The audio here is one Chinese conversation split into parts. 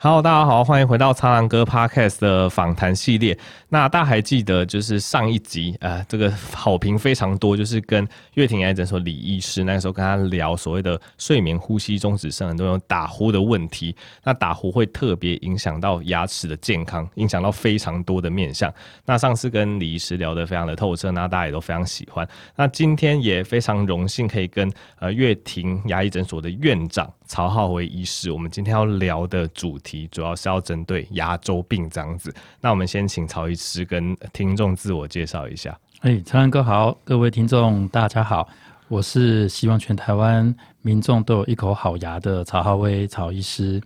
Hello，大家好，欢迎回到苍狼哥 Podcast 的访谈系列。那大家还记得，就是上一集啊、呃，这个好评非常多，就是跟乐庭牙医诊所李医师那个时候跟他聊所谓的睡眠呼吸中止症，很多有打呼的问题。那打呼会特别影响到牙齿的健康，影响到非常多的面相。那上次跟李医师聊得非常的透彻，那大家也都非常喜欢。那今天也非常荣幸可以跟呃乐庭牙医诊所的院长曹浩维医师，我们今天要聊的主题。主要是要针对牙周病这样子，那我们先请曹医师跟听众自我介绍一下。哎，苍蓝鸽好，各位听众大家好，我是希望全台湾民众都有一口好牙的曹浩威曹医师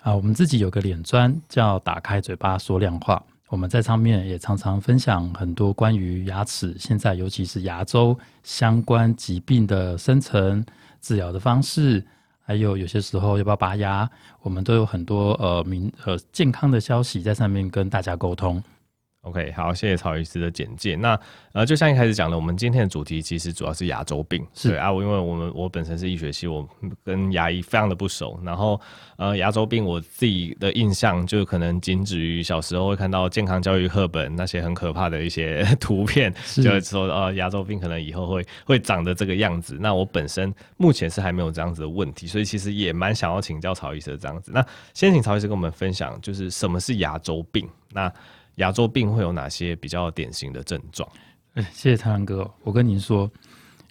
啊。我们自己有个脸砖叫“打开嘴巴说亮话”，我们在上面也常常分享很多关于牙齿，现在尤其是牙周相关疾病的生成治疗的方式。还有有些时候要不要拔牙，我们都有很多呃民呃健康的消息在上面跟大家沟通。OK，好，谢谢曹医师的简介。那呃，就像一开始讲的，我们今天的主题其实主要是牙周病。是对啊，因为我们我本身是医学系，我跟牙医非常的不熟。然后呃，牙周病我自己的印象就可能仅止于小时候会看到健康教育课本那些很可怕的一些 图片，就是说呃牙周病可能以后会会长得这个样子。那我本身目前是还没有这样子的问题，所以其实也蛮想要请教曹医师的这样子。那先请曹医师跟我们分享，就是什么是牙周病？那牙周病会有哪些比较典型的症状？哎，谢谢苍蓝鸽。我跟您说，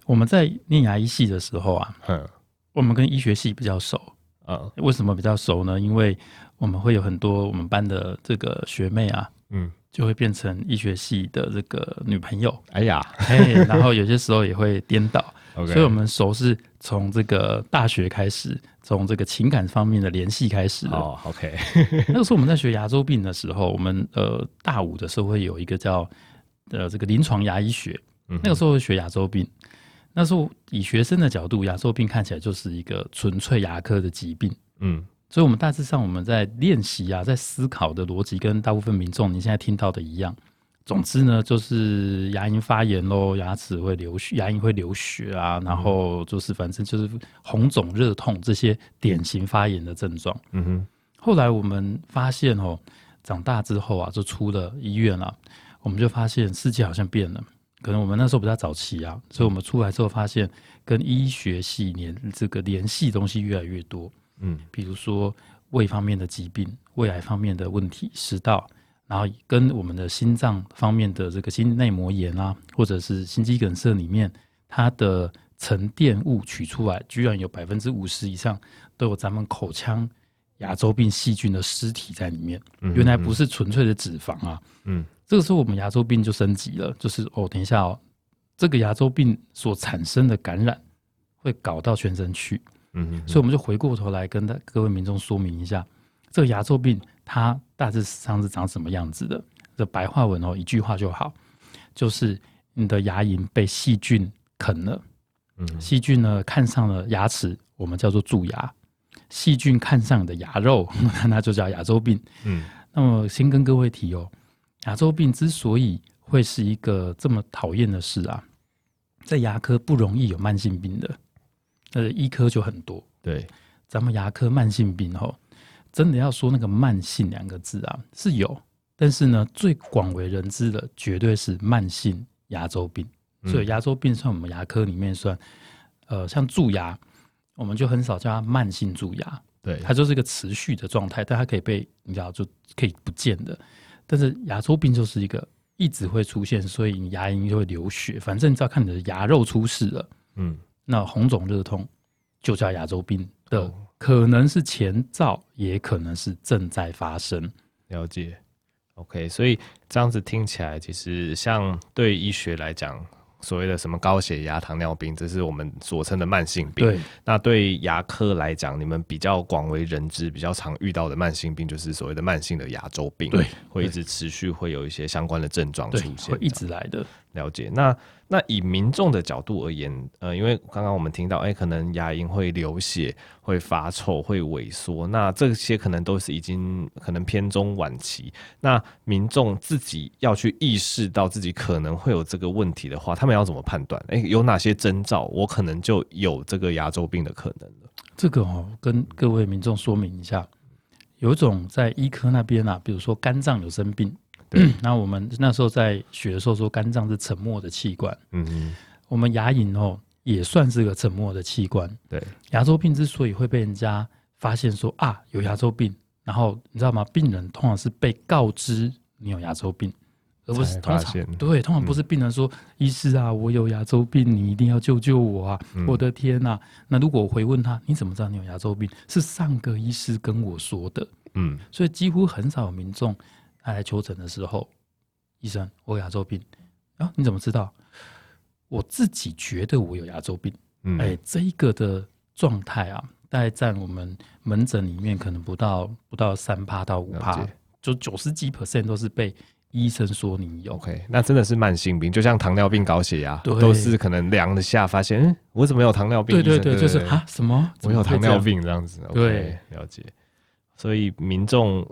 我们在念牙医系的时候啊，嗯，我们跟医学系比较熟。嗯，为什么比较熟呢？因为我们会有很多我们班的这个学妹啊，嗯，就会变成医学系的这个女朋友。哎呀，哎，然后有些时候也会颠倒。所以，我们熟是从这个大学开始，从这个情感方面的联系开始的。哦、oh,，OK。那个时候我们在学牙周病的时候，我们呃大五的时候会有一个叫呃这个临床牙医学。嗯、那个时候会学牙周病，那时候以学生的角度，牙周病看起来就是一个纯粹牙科的疾病。嗯，所以我们大致上我们在练习啊，在思考的逻辑跟大部分民众你现在听到的一样。总之呢，就是牙龈发炎喽，牙齿会流血，牙龈会流血啊，然后就是反正就是红肿热痛这些典型发炎的症状。嗯哼。后来我们发现哦，长大之后啊，就出了医院了，我们就发现世界好像变了。可能我们那时候比较早期啊，所以我们出来之后发现，跟医学系联这个联系东西越来越多。嗯，比如说胃方面的疾病、胃癌方面的问题、食道。然后跟我们的心脏方面的这个心内膜炎啊，或者是心肌梗塞里面，它的沉淀物取出来，居然有百分之五十以上都有咱们口腔牙周病细菌的尸体在里面。原来不是纯粹的脂肪啊。嗯，这个时候我们牙周病就升级了，就是哦，等一下哦，这个牙周病所产生的感染会搞到全身去。嗯，所以我们就回过头来跟各位民众说明一下，这个牙周病。它大致上是长什么样子的？这白话文哦，一句话就好，就是你的牙龈被细菌啃了，嗯，细菌呢看上了牙齿，我们叫做蛀牙；细菌看上你的牙肉，那就叫牙周病。嗯，那么先跟各位提哦，牙周病之所以会是一个这么讨厌的事啊，在牙科不容易有慢性病的，呃，医科就很多。对，咱们牙科慢性病吼。真的要说那个慢性两个字啊，是有，但是呢，最广为人知的绝对是慢性牙周病。所以牙周病算我们牙科里面算，呃，像蛀牙，我们就很少叫它慢性蛀牙，对，它就是一个持续的状态，但它可以被你知道就可以不见的。但是牙周病就是一个一直会出现，所以你牙龈就会流血，反正你只要看你的牙肉出事了，嗯，那红肿热痛就叫牙周病的。哦可能是前兆，也可能是正在发生。了解，OK，所以这样子听起来，其实像对医学来讲，所谓的什么高血压、糖尿病，这是我们所称的慢性病。对，那对牙科来讲，你们比较广为人知、比较常遇到的慢性病，就是所谓的慢性的牙周病。对，会一直持续，会有一些相关的症状出现，会一直来的。了解，那。那以民众的角度而言，呃，因为刚刚我们听到，哎、可能牙龈会流血、会发臭、会萎缩，那这些可能都是已经可能偏中晚期。那民众自己要去意识到自己可能会有这个问题的话，他们要怎么判断？哎、有哪些征兆，我可能就有这个牙周病的可能？这个哦，跟各位民众说明一下，有种在医科那边啊，比如说肝脏有生病，对，那我们那时候在学的时候说肝脏是沉默的器官，嗯嗯，我们牙龈哦也算是个沉默的器官，对，牙周病之所以会被人家发现说啊有牙周病，然后你知道吗？病人通常是被告知你有牙周病。而不是通常对，通常不是病人说：“嗯、医师啊，我有牙周病，你一定要救救我啊！”嗯、我的天呐、啊，那如果我回问他：“你怎么知道你有牙周病？”是上个医师跟我说的。嗯，所以几乎很少有民众来求诊的时候，医生，我有牙周病啊？你怎么知道？我自己觉得我有牙周病。嗯，哎，这一个的状态啊，大概占我们门诊里面可能不到不到三趴到五趴，就九十几 percent 都是被。医生说你有，OK，那真的是慢性病，就像糖尿病、高血压，都是可能量了下发现，嗯，我怎么有糖尿病？对对对，就是啊，什么？我有糖尿病这样子。对，了解。所以民众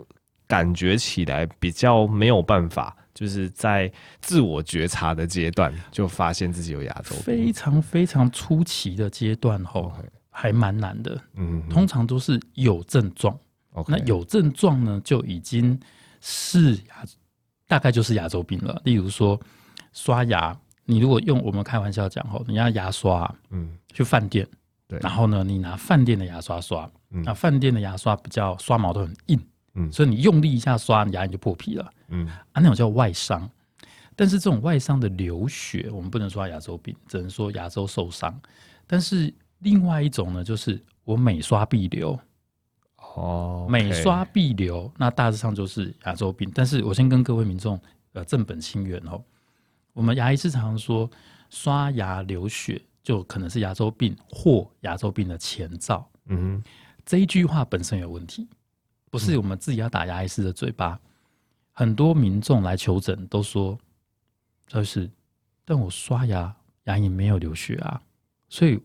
感觉起来比较没有办法，就是在自我觉察的阶段就发现自己有牙周病，非常非常初期的阶段吼还蛮难的。嗯，通常都是有症状。那有症状呢，就已经是牙。大概就是牙周病了。例如说，刷牙，你如果用我们开玩笑讲吼，你要牙刷，嗯，去饭店，对，然后呢，你拿饭店的牙刷刷，嗯，那饭店的牙刷比较刷毛都很硬，嗯，所以你用力一下刷，牙龈就破皮了，嗯，啊，那种叫外伤。但是这种外伤的流血，我们不能说牙周病，只能说牙周受伤。但是另外一种呢，就是我每刷必流。哦，每刷必流，那大致上就是牙周病。但是我先跟各位民众呃正本清源哦，我们牙医是常常说刷牙流血就可能是牙周病或牙周病的前兆。嗯哼，这一句话本身有问题，不是我们自己要打牙医师的嘴巴。嗯、很多民众来求诊都说，就是，但我刷牙牙龈没有流血啊，所以。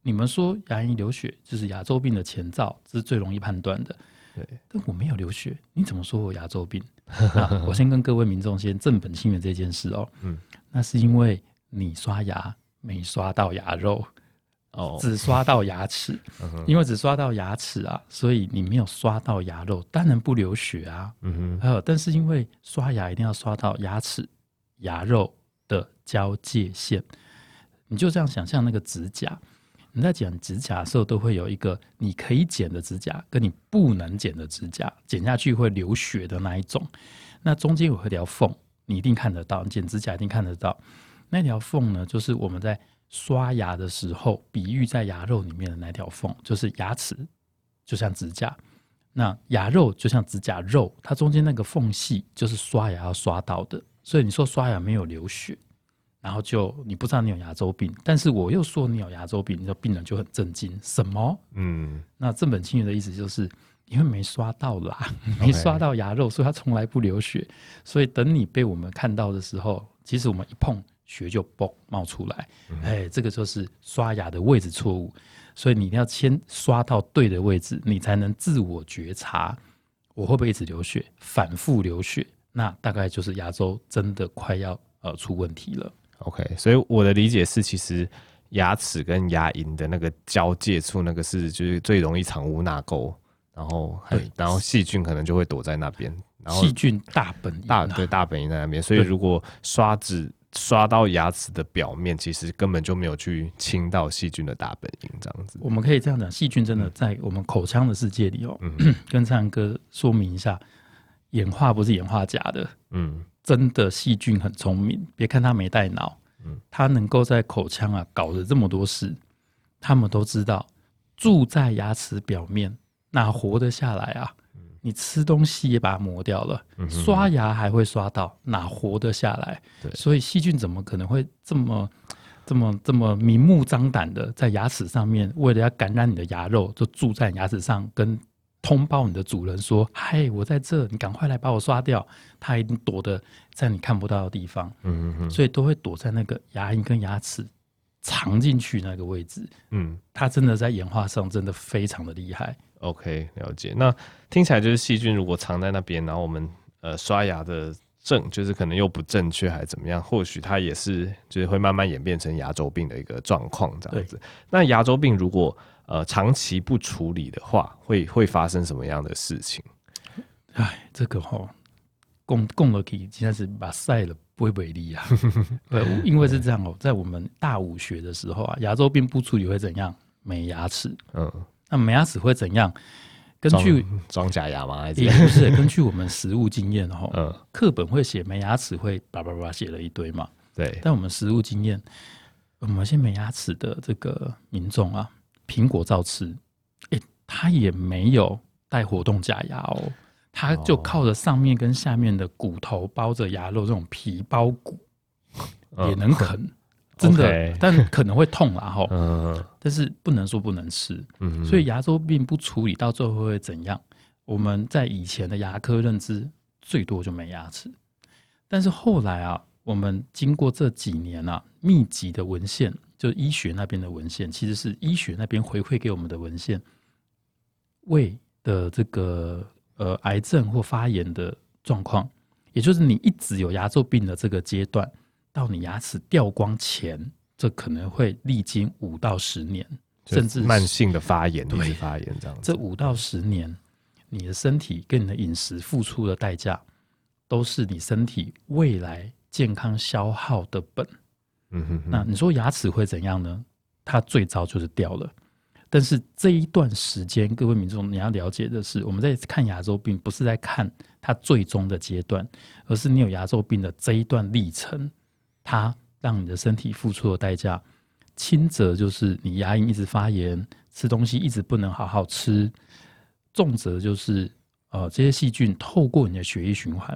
你们说牙龈流血就是牙周病的前兆，这是最容易判断的。对，但我没有流血，你怎么说我牙周病？我先跟各位民众先正本清源这件事哦。嗯，那是因为你刷牙没刷到牙肉哦，只刷到牙齿。因为只刷到牙齿啊，所以你没有刷到牙肉，当然不流血啊。嗯哼，还有，但是因为刷牙一定要刷到牙齿牙肉的交界线，你就这样想象那个指甲。你在剪指甲的时候，都会有一个你可以剪的指甲，跟你不能剪的指甲，剪下去会流血的那一种。那中间有一条缝，你一定看得到，你剪指甲一定看得到。那条缝呢，就是我们在刷牙的时候，比喻在牙肉里面的那条缝，就是牙齿就像指甲，那牙肉就像指甲肉，它中间那个缝隙就是刷牙要刷到的。所以你说刷牙没有流血。然后就你不知道你有牙周病，但是我又说你有牙周病，你的病人就很震惊，什么？嗯，那正本清源的意思就是因为没刷到啦，没刷到牙肉，所以它从来不流血。所以等你被我们看到的时候，其实我们一碰血就嘣冒出来，哎，这个就是刷牙的位置错误。所以你一定要先刷到对的位置，你才能自我觉察我会不会一直流血，反复流血，那大概就是牙周真的快要呃出问题了。OK，所以我的理解是，其实牙齿跟牙龈的那个交界处，那个是就是最容易藏污纳垢，然后对，然后细菌可能就会躲在那边，然后细菌大本营、啊、大对大本营在那边，所以如果刷子刷到牙齿的表面，其实根本就没有去清到细菌的大本营，这样子。我们可以这样讲，细菌真的在我们口腔的世界里哦，嗯、跟灿然哥说明一下，演化不是演化假的，嗯。真的细菌很聪明，别看它没带脑，嗯，它能够在口腔啊搞了这么多事，他们都知道住在牙齿表面哪活得下来啊？你吃东西也把它磨掉了，刷牙还会刷到哪活得下来？所以细菌怎么可能会这么这么这么明目张胆的在牙齿上面，为了要感染你的牙肉，就住在牙齿上跟。通报你的主人说：“嗨，我在这，你赶快来把我刷掉。”它一定躲得在你看不到的地方，嗯嗯，所以都会躲在那个牙龈跟牙齿藏进去那个位置。嗯，他真的在演化上真的非常的厉害。OK，了解。那听起来就是细菌如果藏在那边，然后我们呃刷牙的正就是可能又不正确，还是怎么样？或许它也是就是会慢慢演变成牙周病的一个状况这样子。那牙周病如果呃，长期不处理的话，会会发生什么样的事情？哎，这个哈，供供了给现在是把晒了不会为例啊。对，因为是这样哦，在我们大五学的时候啊，牙周病不处理会怎样？没牙齿。嗯，那没牙齿会怎样？根据装假牙吗？还是也不是？根据我们实物经验哈，嗯，课本会写没牙齿会叭叭叭写了一堆嘛。对，但我们实物经验，我们现在没牙齿的这个民众啊，苹果照吃，哎、欸，他也没有带活动假牙哦，他就靠着上面跟下面的骨头包着牙肉这种皮包骨，也能啃。嗯真的，Okay. 但可能会痛啦哈。嗯，但是不能说不能吃。嗯，所以牙周病不处理到最后会怎样？我们在以前的牙科认知，最多就没牙齿。但是后来啊，我们经过这几年啊，密集的文献，就医学那边的文献，其实是医学那边回馈给我们的文献，胃的这个呃癌症或发炎的状况，也就是你一直有牙周病的这个阶段。到你牙齿掉光前，这可能会历经五到十年，甚至慢性的发炎，对，发炎这样子。这五到十年，你的身体跟你的饮食付出的代价，都是你身体未来健康消耗的本。嗯哼，哼。那你说牙齿会怎样呢？它最糟就是掉了。但是这一段时间，各位民众你要了解的是，我们在看牙周病，不是在看它最终的阶段，而是你有牙周病的这一段历程。它让你的身体付出的代价，轻则就是你牙龈一直发炎，吃东西一直不能好好吃；重则就是呃这些细菌透过你的血液循环，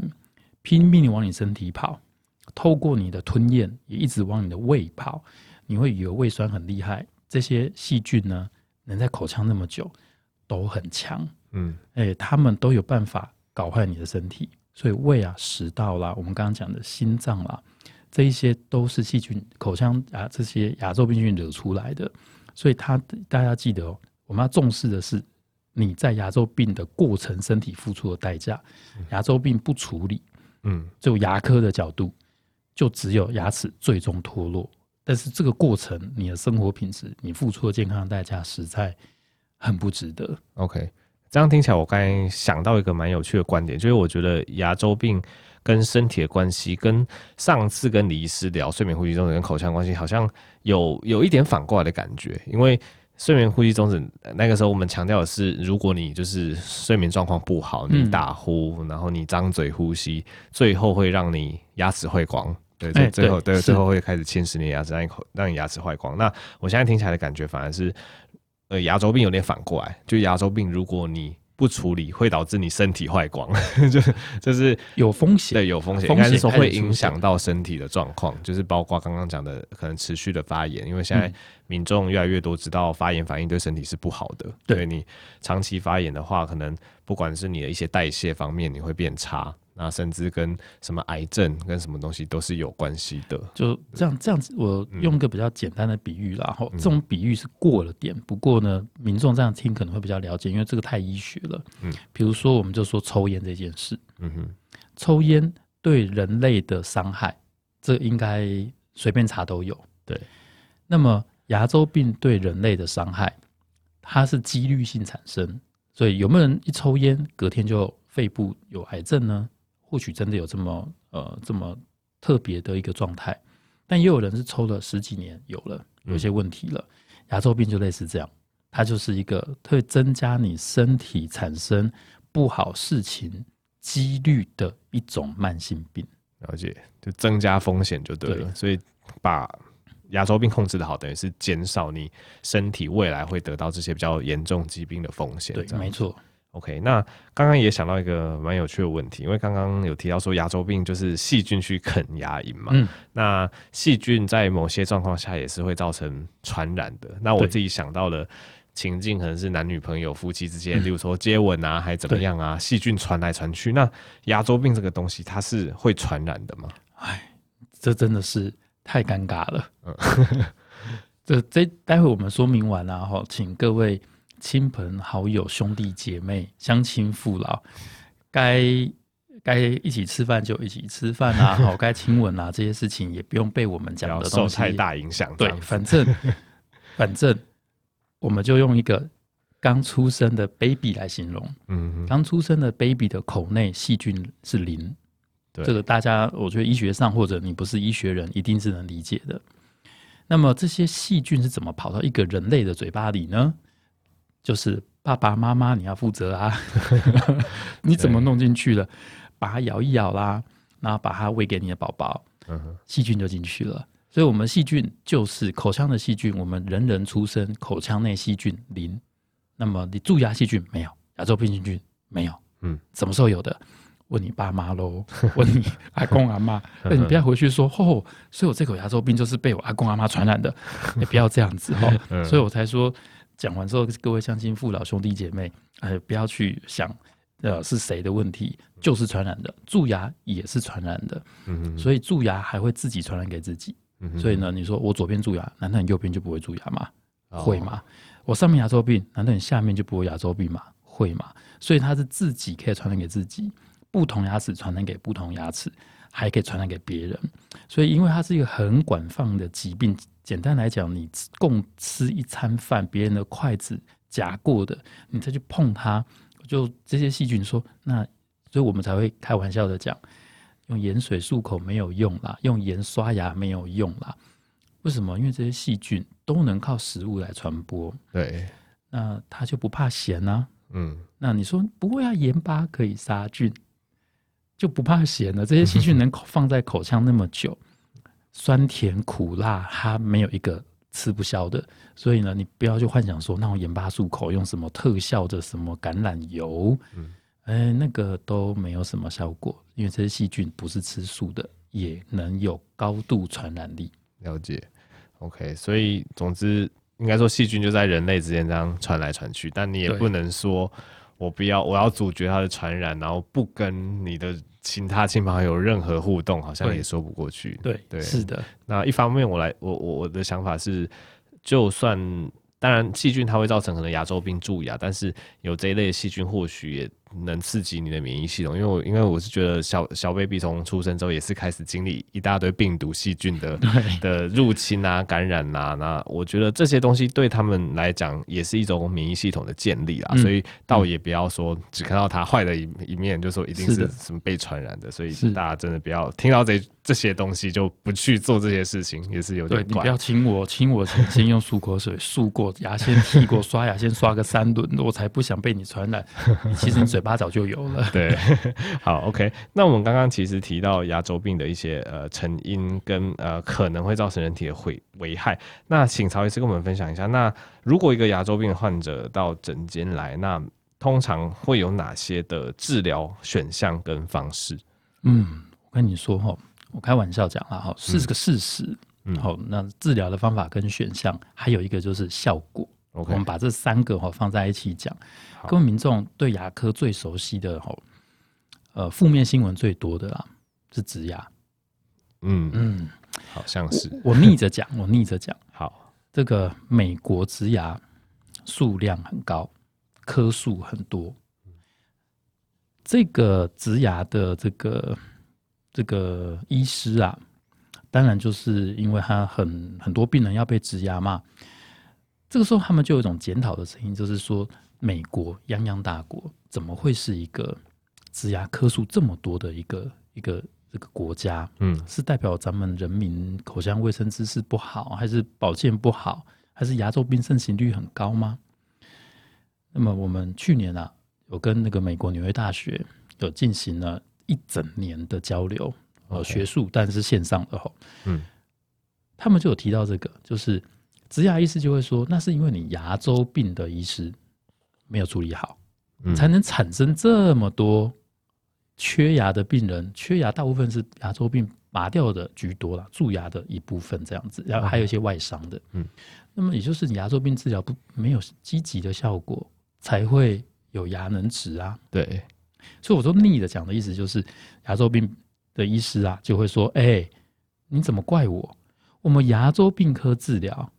拼命往你身体跑，透过你的吞咽也一直往你的胃跑，你会以为胃酸很厉害。这些细菌呢，能在口腔那么久，都很强。嗯，哎，他们都有办法搞坏你的身体。所以胃啊、食道啦，我们刚刚讲的心脏啦。这一些都是细菌、口腔啊这些牙周病菌惹出来的，所以它大家记得哦，我们要重视的是你在牙周病的过程身体付出的代价。牙周病不处理，嗯，就牙科的角度，就只有牙齿最终脱落。但是这个过程，你的生活品质，你付出的健康的代价，实在很不值得。OK，这样听起来，我刚才想到一个蛮有趣的观点，就是我觉得牙周病。跟身体的关系，跟上次跟李医师聊睡眠呼吸中止跟口腔关系，好像有有一点反过来的感觉。因为睡眠呼吸中止那个时候，我们强调的是，如果你就是睡眠状况不好，你打呼，嗯、然后你张嘴呼吸，最后会让你牙齿会光。对，最最后对，最后会开始侵蚀你的牙齿，让你口让你牙齿坏光。那我现在听起来的感觉，反而是呃牙周病有点反过来，就牙周病，如果你不处理会导致你身体坏光，就是就是有风险，对，有风险，应该是说会影响到身体的状况，就是包括刚刚讲的可能持续的发炎，因为现在民众越来越多知道发炎反应对身体是不好的，对你长期发炎的话，可能不管是你的一些代谢方面，你会变差。那甚至跟什么癌症跟什么东西都是有关系的。就这样这样子，我用一个比较简单的比喻啦，哈、嗯，这种比喻是过了点，不过呢，民众这样听可能会比较了解，因为这个太医学了。嗯，比如说我们就说抽烟这件事，嗯哼，抽烟对人类的伤害，这应该随便查都有。对，那么牙周病对人类的伤害，它是几率性产生，所以有没有人一抽烟隔天就肺部有癌症呢？或许真的有这么呃这么特别的一个状态，但也有人是抽了十几年有了有些问题了，牙周病就类似这样，它就是一个会增加你身体产生不好事情几率的一种慢性病。了解，就增加风险就对了。对，所以把牙周病控制的好，等于是减少你身体未来会得到这些比较严重疾病的风险。对，没错。OK，那刚刚也想到一个蛮有趣的问题，因为刚刚有提到说牙周病就是细菌去啃牙龈嘛，嗯，那细菌在某些状况下也是会造成传染的。那我自己想到的情境可能是男女朋友、夫妻之间，例如说接吻啊，还怎么样啊，细菌传来传去。那牙周病这个东西，它是会传染的吗？哎，这真的是太尴尬了。嗯，这这待会我们说明完了哈，请各位。亲朋好友、兄弟姐妹、乡亲父老，该该一起吃饭就一起吃饭啊！好，该亲吻啊，这些事情也不用被我们讲的受太大影响。对，反正 反正我们就用一个刚出生的 baby 来形容。嗯，刚出生的 baby 的口内细菌是零。对，这个大家我觉得医学上或者你不是医学人，一定是能理解的。那么这些细菌是怎么跑到一个人类的嘴巴里呢？就是爸爸妈妈你要负责啊，你怎么弄进去了？把它咬一咬啦，然后把它喂给你的宝宝，细菌就进去了。所以，我们细菌就是口腔的细菌。我们人人出生口腔内细菌零，那么你蛀牙细菌没有，牙周病细菌没有。嗯，什么时候有的？问你爸妈喽，问你阿公阿妈。那你不要回去说，哦，所以我这口牙周病就是被我阿公阿妈传染的。你不要这样子哦。所以我才说，讲完之后，各位乡亲父老兄弟姐妹，哎，不要去想。呃，是谁的问题？就是传染的，蛀牙也是传染的。嗯哼，所以蛀牙还会自己传染给自己。所以呢，你说我左边蛀牙，难道你右边就不会蛀牙吗？哦、会吗？我上面牙周病，难道你下面就不会牙周病吗？会吗？所以它是自己可以传染给自己，不同牙齿传染给不同牙齿，还可以传染给别人。所以，因为它是一个很广泛的疾病，简单来讲，你共吃一餐饭，别人的筷子夹过的，你再去碰它。就这些细菌说，那所以我们才会开玩笑的讲，用盐水漱口没有用啦，用盐刷牙没有用啦。为什么？因为这些细菌都能靠食物来传播。对，那它就不怕咸呢、啊？嗯，那你说不会啊？盐巴可以杀菌，就不怕咸了。这些细菌 能放在口腔那么久，酸甜苦辣，它没有一个。吃不消的，所以呢，你不要去幻想说那种盐巴漱口用什么特效的什么橄榄油，嗯，哎，那个都没有什么效果，因为这些细菌不是吃素的，也能有高度传染力。了解，OK，所以总之应该说细菌就在人类之间这样传来传去，但你也不能说我不要，我要阻绝它的传染，然后不跟你的。其他亲朋好友任何互动，好像也说不过去。对对，对是的。那一方面，我来，我我我的想法是，就算当然细菌它会造成可能牙周病、蛀牙，但是有这一类细菌，或许也。能刺激你的免疫系统，因为我因为我是觉得小小 baby 从出生之后也是开始经历一大堆病毒细菌的 的入侵啊、感染啊，那我觉得这些东西对他们来讲也是一种免疫系统的建立啦，嗯、所以倒也不要说只看到它坏的一一面，就说一定是什么被传染的，的所以大家真的不要听到这这些东西就不去做这些事情，也是有点怪。对，你不要亲我，亲我前先用漱口水漱过牙，先剔过，刷牙先刷个三轮，我才不想被你传染。其实你嘴。八早就有了。对，好，OK。那我们刚刚其实提到牙周病的一些呃成因跟呃可能会造成人体的危危害。那请曹医师跟我们分享一下，那如果一个牙周病患者到诊间来，那通常会有哪些的治疗选项跟方式？嗯，我跟你说哈，我开玩笑讲了哈，是个事实。嗯，好，那治疗的方法跟选项，还有一个就是效果。我们把这三个哈放在一起讲，各位民众对牙科最熟悉的哈，呃，负面新闻最多的啦是植牙。嗯嗯，好像是。我逆着讲，我逆着讲。好，这个美国植牙数量很高，颗数很多。这个植牙的这个这个医师啊，当然就是因为他很很多病人要被植牙嘛。这个时候，他们就有一种检讨的声音，就是说，美国泱泱大国怎么会是一个植牙颗数这么多的一个一个这个国家？嗯，是代表咱们人民口腔卫生知识不好，还是保健不好，还是牙周病盛行率很高吗？那么，我们去年啊，有跟那个美国纽约大学有进行了一整年的交流，呃，学术，但是线上的哈，嗯，他们就有提到这个，就是。植牙医师就会说，那是因为你牙周病的医师没有处理好，嗯、才能产生这么多缺牙的病人。缺牙大部分是牙周病拔掉的居多啦，蛀牙的一部分这样子，然后还有一些外伤的。嗯，那么也就是你牙周病治疗不没有积极的效果，才会有牙能植啊。对，所以我说逆的讲的意思就是，牙周病的医师啊就会说，哎、欸，你怎么怪我？我们牙周病科治疗。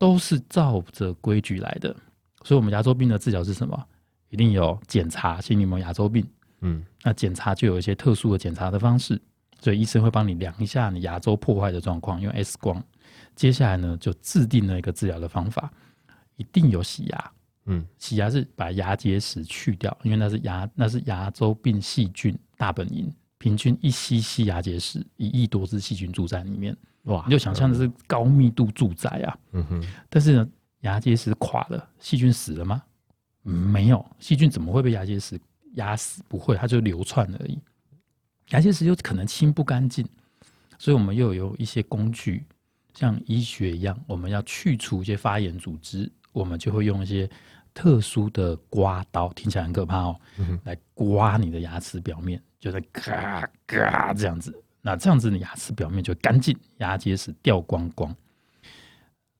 都是照着规矩来的，所以，我们牙周病的治疗是什么？一定有检查，心里有牙周病。嗯，那检查就有一些特殊的检查的方式，所以医生会帮你量一下你牙周破坏的状况，用 X 光。接下来呢，就制定了一个治疗的方法，一定有洗牙，嗯，洗牙是把牙结石去掉，因为那是牙那是牙周病细菌大本营，平均一 cc 牙结石一亿多只细菌住在里面。哇，你就想象的是高密度住宅啊。嗯哼，但是呢，牙结石垮了，细菌死了吗？嗯，没有，细菌怎么会被牙结石压死？不会，它就流窜而已。牙结石有可能清不干净，所以我们又有一些工具，像医学一样，我们要去除一些发炎组织，我们就会用一些特殊的刮刀，听起来很可怕哦，嗯、来刮你的牙齿表面，就是嘎嘎这样子。那这样子，你牙齿表面就干净，牙结石掉光光。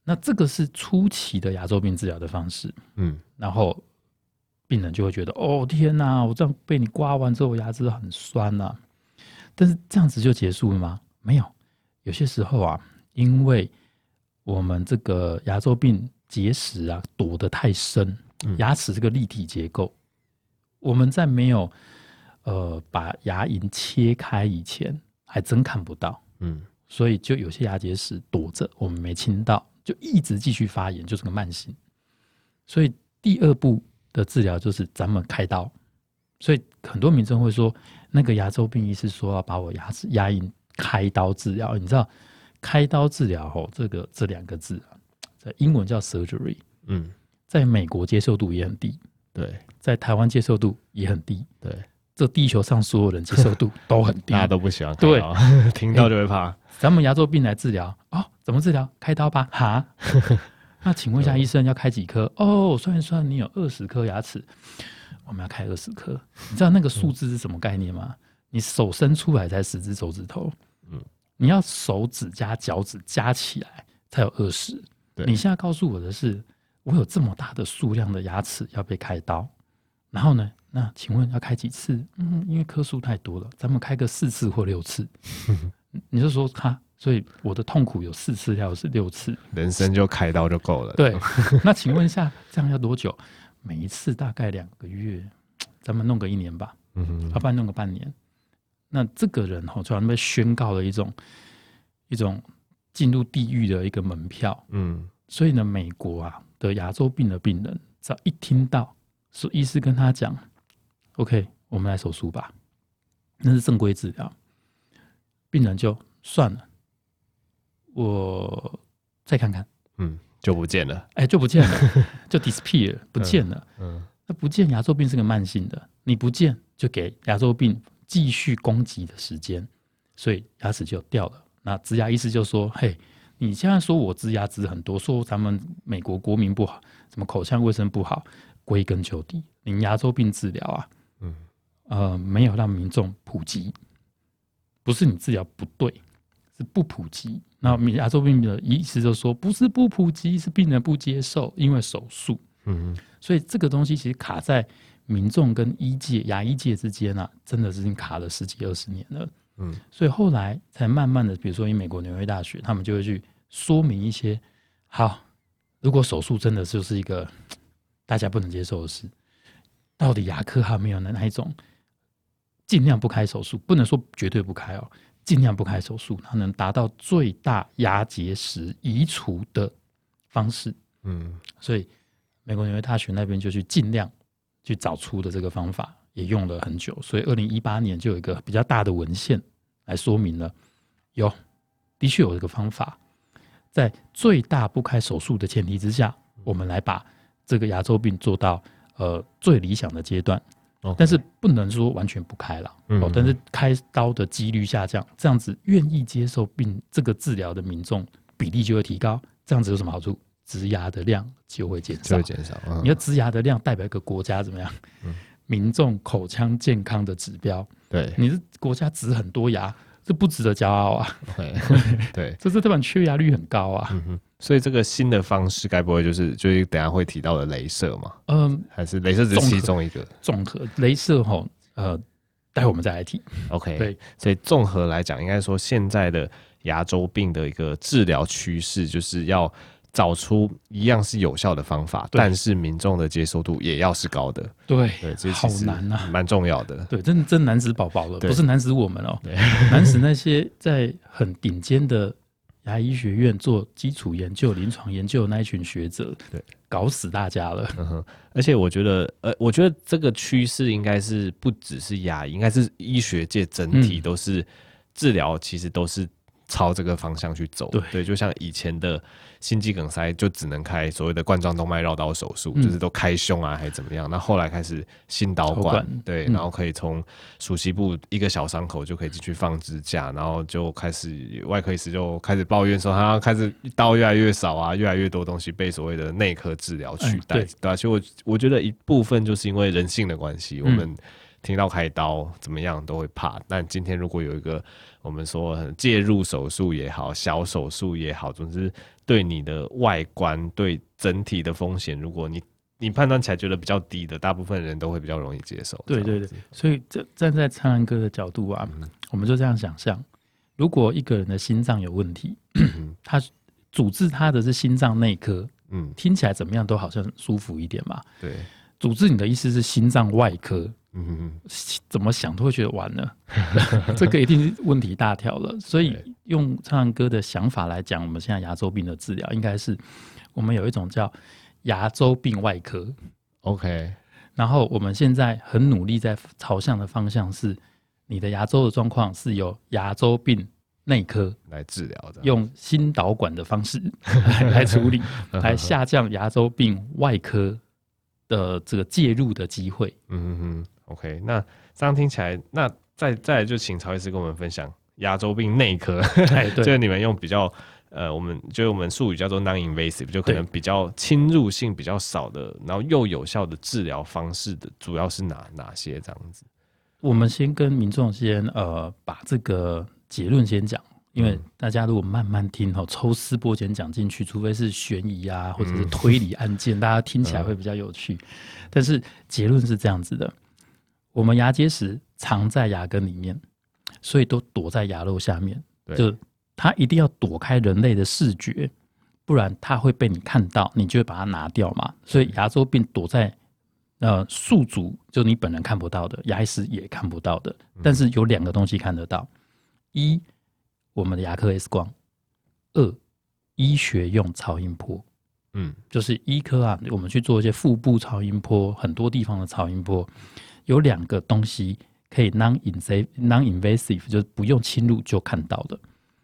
那这个是初期的牙周病治疗的方式，嗯，然后病人就会觉得，哦天哪，我这样被你刮完之后，牙齿很酸呐。但是这样子就结束了吗？没有，有些时候啊，因为我们这个牙周病结石啊躲得太深，牙齿这个立体结构，我们在没有呃把牙龈切开以前。还真看不到，嗯，所以就有些牙结石躲着，我们没清到，就一直继续发炎，就是个慢性。所以第二步的治疗就是咱们开刀。所以很多民众会说，那个牙周病医师说要把我牙齿牙龈开刀治疗。你知道开刀治疗哦，这个这两个字啊，在英文叫 surgery，嗯，在美国接受度也很低，对，在台湾接受度也很低，对。这地球上所有人接受度 都很低，大家都不喜欢。对，听到就会怕。咱们牙周病来治疗哦，怎么治疗？开刀吧？哈？那请问一下，医生要开几颗？哦，算一算，你有二十颗牙齿，我们要开二十颗。你知道那个数字是什么概念吗？你手伸出来才十只手指头，嗯，你要手指加脚趾加起来才有二十。你现在告诉我的是，我有这么大的数量的牙齿要被开刀，然后呢？那请问要开几次？嗯，因为颗数太多了，咱们开个四次或六次。你就说他，所以我的痛苦有四次，要是六次，人生就开刀就够了。对，那请问一下，这样要多久？每一次大概两个月，咱们弄个一年吧。嗯哼，要不然弄个半年。那这个人哈，突然被宣告了一种一种进入地狱的一个门票。嗯，所以呢，美国啊的牙周病的病人，只要一听到说医师跟他讲。OK，我们来手术吧，那是正规治疗。病人就算了，我再看看，嗯，就不见了，哎、欸，就不见了，就 disappear，不见了。嗯，那不见牙周病是个慢性的，你不见就给牙周病继续攻击的时间，所以牙齿就掉了。那植牙医师就说：“嘿，你现在说我植牙植很多，说咱们美国国民不好，什么口腔卫生不好，归根究底，你牙周病治疗啊。”嗯，呃，没有让民众普及，不是你治疗不对，是不普及。那牙周病的医师就说，不是不普及，是病人不接受，因为手术。嗯，所以这个东西其实卡在民众跟医界、牙医界之间啊，真的是已经卡了十几二十年了。嗯，所以后来才慢慢的，比如说以美国纽约大学，他们就会去说明一些，好，如果手术真的就是一个大家不能接受的事。到底牙科还有没有哪一种尽量不开手术？不能说绝对不开哦，尽量不开手术，它能达到最大牙结石移除的方式。嗯，所以美国纽约大学那边就去尽量去找出的这个方法，也用了很久。所以二零一八年就有一个比较大的文献来说明了，有的确有这个方法，在最大不开手术的前提之下，我们来把这个牙周病做到。呃，最理想的阶段.但是不能说完全不开了，嗯，但是开刀的几率下降，这样子愿意接受病这个治疗的民众比例就会提高，这样子有什么好处？植牙的量就会减少，减少。嗯、你要植牙的量代表一个国家怎么样？嗯、民众口腔健康的指标，对，你是国家植很多牙。这不值得骄傲啊！对，对，这是这本缺牙率很高啊。所以这个新的方式，该不会就是就是等下会提到的镭射嘛？嗯，还是镭射只是其中一个综合镭射吼，呃，待会我们再来提。OK，对，所以综合来讲，应该说现在的牙周病的一个治疗趋势，就是要。找出一样是有效的方法，但是民众的接受度也要是高的。对，对，这好难啊，蛮重要的。对，真的真难死宝宝了，不是难死我们哦、难死那些在很顶尖的牙医学院做基础研究、临床研究的那一群学者，对，搞死大家了。嗯哼，而且我觉得，呃，我觉得这个趋势应该是不只是牙医，应该是医学界整体都是治疗，其实都是。朝这个方向去走，对，对，就像以前的心肌梗塞就只能开所谓的冠状动脉绕道手术，嗯，就是都开胸啊，还是怎么样？那后来开始心导管，对，嗯，然后可以从熟悉部一个小伤口就可以进去放支架，然后就开始外科医师就开始抱怨说，他开始刀越来越少啊，越来越多东西被所谓的内科治疗取代，嗯，对，对啊，其实我我觉得一部分就是因为人性的关系，嗯，我们听到开刀怎么样都会怕，但今天如果有一个。我们说介入手术也好，小手术也好，总之对你的外观、对整体的风险，如果你你判断起来觉得比较低的，大部分人都会比较容易接受。对对对，所以站站在苍兰哥的角度啊、嗯，我们就这样想象：如果一个人的心脏有问题，嗯、他主治他的是心脏内科，嗯，听起来怎么样都好像舒服一点嘛。对，主治你的意思是心脏外科。嗯嗯，怎么想都会觉得完了，这个一定是问题大条了。所以用苍蓝鸽的想法来讲，我们现在牙周病的治疗应该是我们有一种叫牙周病外科，OK。然后我们现在很努力在朝向的方向是，你的牙周的状况是由牙周病内科来治疗的，用心导管的方式 来处理，来下降牙周病外科的这个介入的机会。嗯嗯嗯。OK，那这样听起来，那再再来就请曹医师跟我们分享牙周病内科，哎，对，就是你们用比较呃，我们就我们术语叫做 non-invasive，就可能比较侵入性比较少的，然后又有效的治疗方式的，主要是哪哪些这样子？我们先跟民众先呃把这个结论先讲，因为大家如果慢慢听哈，抽丝剥茧讲进去，除非是悬疑啊或者是推理案件，嗯、大家听起来会比较有趣。嗯、但是结论是这样子的。我们牙结石藏在牙根里面，所以都躲在牙肉下面。就它一定要躲开人类的视觉，不然它会被你看到，你就会把它拿掉嘛。所以牙周病躲在呃宿主，就你本人看不到的，牙医师也看不到的。但是有两个东西看得到：一，我们的牙科 X 光；二，医学用超音波。嗯，就是医科啊，我们去做一些腹部超音波，很多地方的超音波。有两个东西可以 non-invasive non-invasive 就是不用侵入就看到的。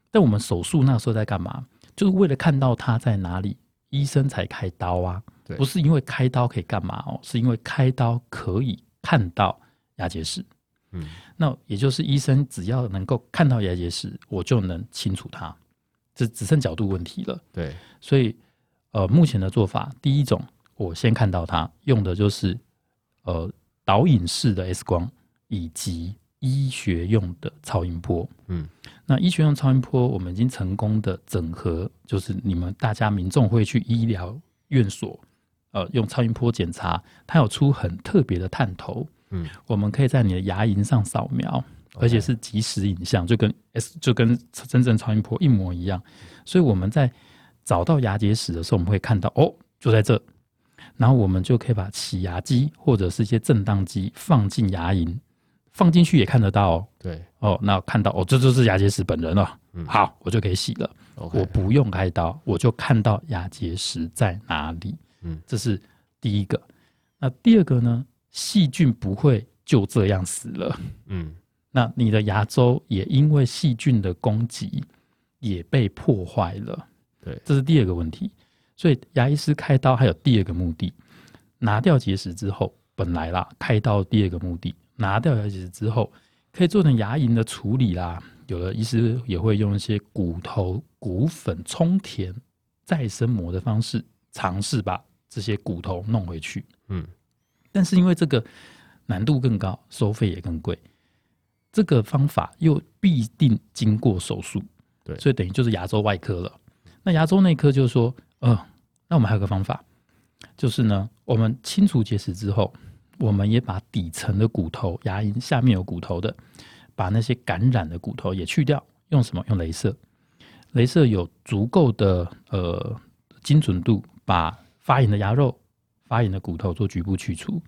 但我们手术那时候在干嘛？就是为了看到它在哪里，医生才开刀啊。不是因为开刀可以干嘛哦，是因为开刀可以看到牙结石。嗯，那也就是医生只要能够看到牙结石，我就能清除它。这只剩角度问题了。对，所以呃，目前的做法，第一种我先看到它，用的就是呃。导引式的 X 光以及医学用的超音波，嗯，那医学用超音波我们已经成功的整合，就是你们大家民众会去医疗院所，呃，用超音波检查，它有出很特别的探头，嗯，我们可以在你的牙龈上扫描，而且是即时影像，就跟 S 就跟真正超音波一模一样，所以我们在找到牙结石的时候，我们会看到哦，就在这。然后我们就可以把洗牙机或者是一些震荡机放进牙龈，放进去也看得到哦。对哦，那看到哦，这就是牙结石本人了。嗯，好，我就可以洗了。我不用开刀，我就看到牙结石在哪里。嗯，这是第一个。那第二个呢？细菌不会就这样死了。嗯，那你的牙周也因为细菌的攻击也被破坏了。对，这是第二个问题。所以牙医师开刀还有第二个目的，拿掉结石之后，本来啦开刀第二个目的，拿掉牙结石之后，可以做成牙龈的处理啦。有的医师也会用一些骨头骨粉充填再生膜的方式，尝试把这些骨头弄回去。嗯，但是因为这个难度更高，收费也更贵，这个方法又必定经过手术。对，所以等于就是牙周外科了。那牙周内科就是说。嗯、那我们还有个方法，就是呢，我们清除结石之后，我们也把底层的骨头，牙龈下面有骨头的，把那些感染的骨头也去掉。用什么？用镭射。镭射有足够的呃精准度，把发炎的牙肉、发炎的骨头做局部去除。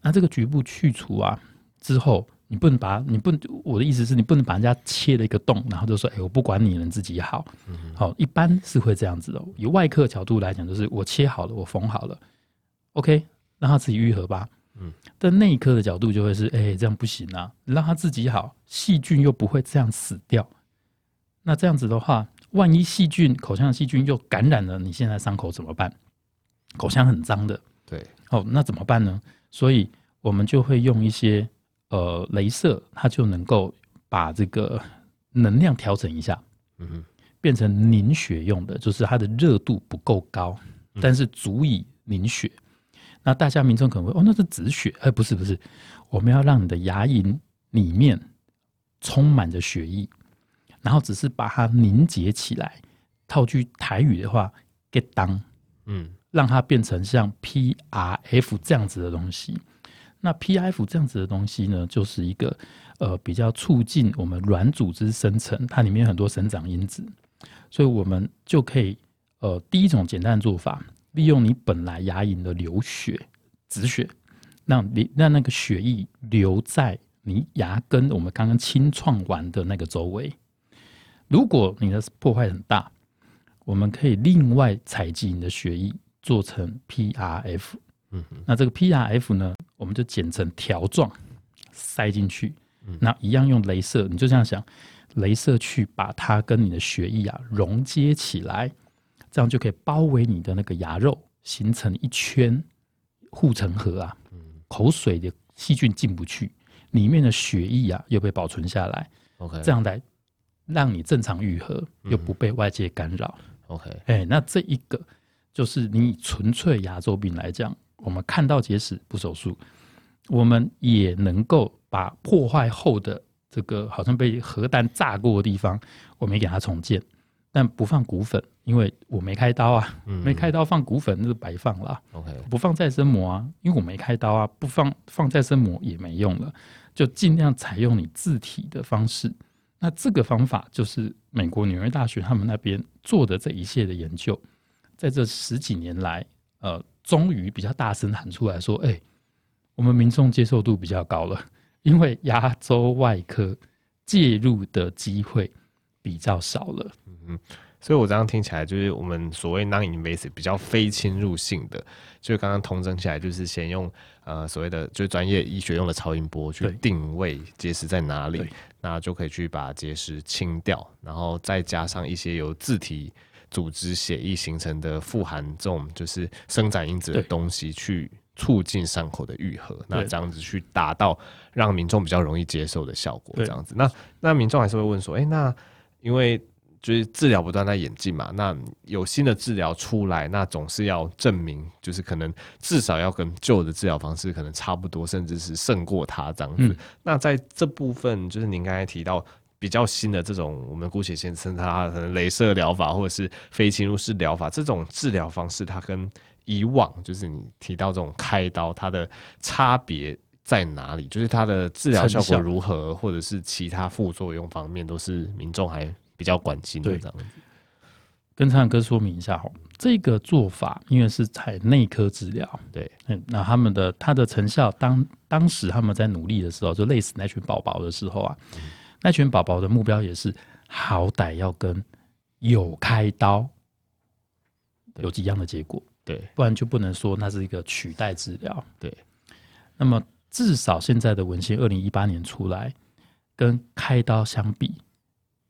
那这个局部去除啊之后，你不能把你不能，我的意思是你不能把人家切了一个洞，然后就说，哎，我不管你了，你自己好。嗯、好，一般是会这样子的。以外科角度来讲，就是我切好了，我缝好了，OK，让他自己愈合吧。嗯，但内科的角度就会是，哎，这样不行啊，让他自己好，细菌又不会这样死掉。那这样子的话，万一细菌口腔的细菌又感染了你现在伤口怎么办？口腔很脏的，对，哦，那怎么办呢？所以我们就会用一些呃，镭射，它就能够把这个能量调整一下，嗯哼，变成凝血用的，就是它的热度不够高，但是足以凝血。嗯、那大家民众可能会哦，那是止血？哎，不是不是，我们要让你的牙龈里面充满着血液。然后只是把它凝结起来，套句台语的话，get down，嗯，让它变成像 PRF 这样子的东西。那 P F 这样子的东西呢，就是一个呃比较促进我们软组织生成，它里面很多生长因子，所以我们就可以呃第一种简单的做法，利用你本来牙龈的流血止血，让你让那个血液留在你牙根，我们刚刚清创完的那个周围。如果你的破坏很大，我们可以另外采集你的血液做成 PRF。那这个 PRF 呢，我们就剪成条状塞进去。那一样用镭射，你就这样想，镭射去把它跟你的血液啊溶接起来，这样就可以包围你的那个牙肉，形成一圈护城河啊。口水的细菌进不去，里面的血液啊又被保存下来。OK，这样来。让你正常愈合，又不被外界干扰。OK，哎，那这一个就是你纯粹牙周病来讲，我们看到结石不手术，我们也能够把破坏后的这个好像被核弹炸过的地方，我们给它重建，但不放骨粉，因为我没开刀啊，没开刀放骨粉那是白放了。OK，不放再生膜啊，因为我没开刀啊，不放放再生膜也没用了，就尽量采用你自体的方式。那这个方法就是美国纽约大学他们那边做的这一切的研究，在这十几年来，呃，终于比较大声喊出来说：“哎，我们民众接受度比较高了，因为牙周外科介入的机会比较少了。”嗯嗯。所以，我这样听起来，就是我们所谓 non-invasive 比较非侵入性的，就刚刚通整起来，就是先用呃所谓的就是专业医学用的超音波去定位结石在哪里，那就可以去把结石清掉，然后再加上一些由自体组织血液形成的富含这种就是生长因子的东西，去促进伤口的愈合，那这样子去达到让民众比较容易接受的效果。这样子，那那民众还是会问说，哎、欸，那因为。就是治疗不断在演进嘛，那有新的治疗出来，那总是要证明，就是可能至少要跟旧的治疗方式可能差不多，甚至是胜过它这样子。嗯、那在这部分，就是您刚才提到比较新的这种，我们姑且先称它可能镭射疗法或者是非侵入式疗法这种治疗方式，它跟以往就是你提到这种开刀，它的差别在哪里？就是它的治疗效果如何，或者是其他副作用方面，都是民众还。比较关心的这样子，跟苍蓝鸽说明一下哈，这个做法因为是采内科治疗，对，那他们的他的成效当当时他们在努力的时候，就类似那群宝宝的时候啊，嗯、那群宝宝的目标也是好歹要跟有开刀有几样的结果，对，不然就不能说那是一个取代治疗，对。那么至少现在的文献，二零一八年出来，跟开刀相比。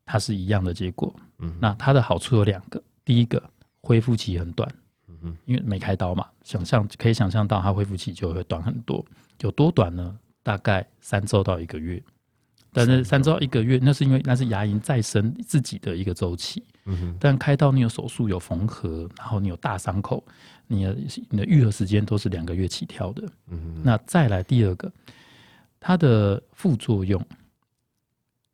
它是一样的结果，嗯，那它的好处有两个，第一个恢复期很短，嗯哼，因为没开刀嘛，想象可以想象到它恢复期就会短很多，有多短呢？大概三周到一个月，但是三周。到一个月，那是因为那是牙龈再生自己的一个周期，嗯哼，但开刀你有手术有缝合，然后你有大伤口，你的你的愈合时间都是两个月起跳的，嗯哼，那再来第二个，它的副作用。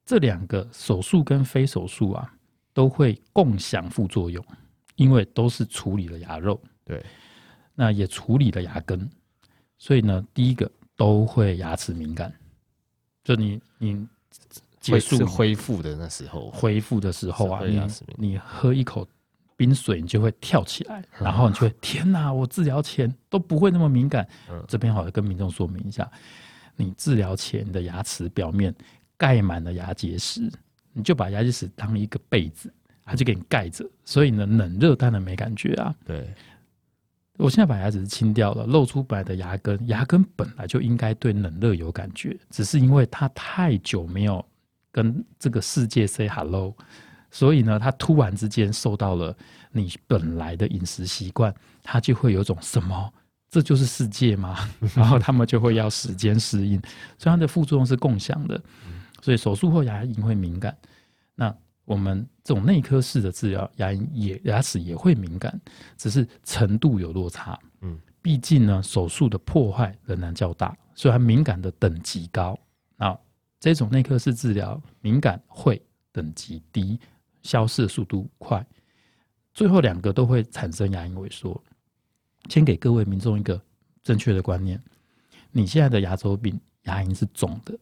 这两个手术跟非手术啊，都会共享副作用，因为都是处理了牙肉，对，那也处理了牙根，所以呢，第一个都会牙齿敏感，就你你结束恢复的那时候，恢复的时候啊，你你喝一口冰水，你就会跳起来，然后你就会天哪，我治疗前都不会那么敏感。这边好像跟民众说明一下。你治疗前你的牙齿表面盖满了牙结石，你就把牙结石当一个被子，它就给你盖着，所以呢，冷热当然没感觉啊。对，我现在把牙齿清掉了，露出本来的牙根，牙根本来就应该对冷热有感觉，只是因为它太久没有跟这个世界 say hello，所以呢，它突然之间受到了你本来的饮食习惯，它就会有种什么。这就是世界吗？然后他们就会要时间适应，所以它的副作用是共享的。所以手术后牙龈会敏感，那我们这种内科式的治疗，牙龈也牙齿也会敏感，只是程度有落差。嗯，毕竟呢，手术的破坏仍然较大，所以它敏感的等级高。那这种内科式治疗敏感会等级低，消失的速度快，最后两个都会产生牙龈萎缩。先给各位民众一个正确的观念：你现在的牙周病，牙龈是肿的，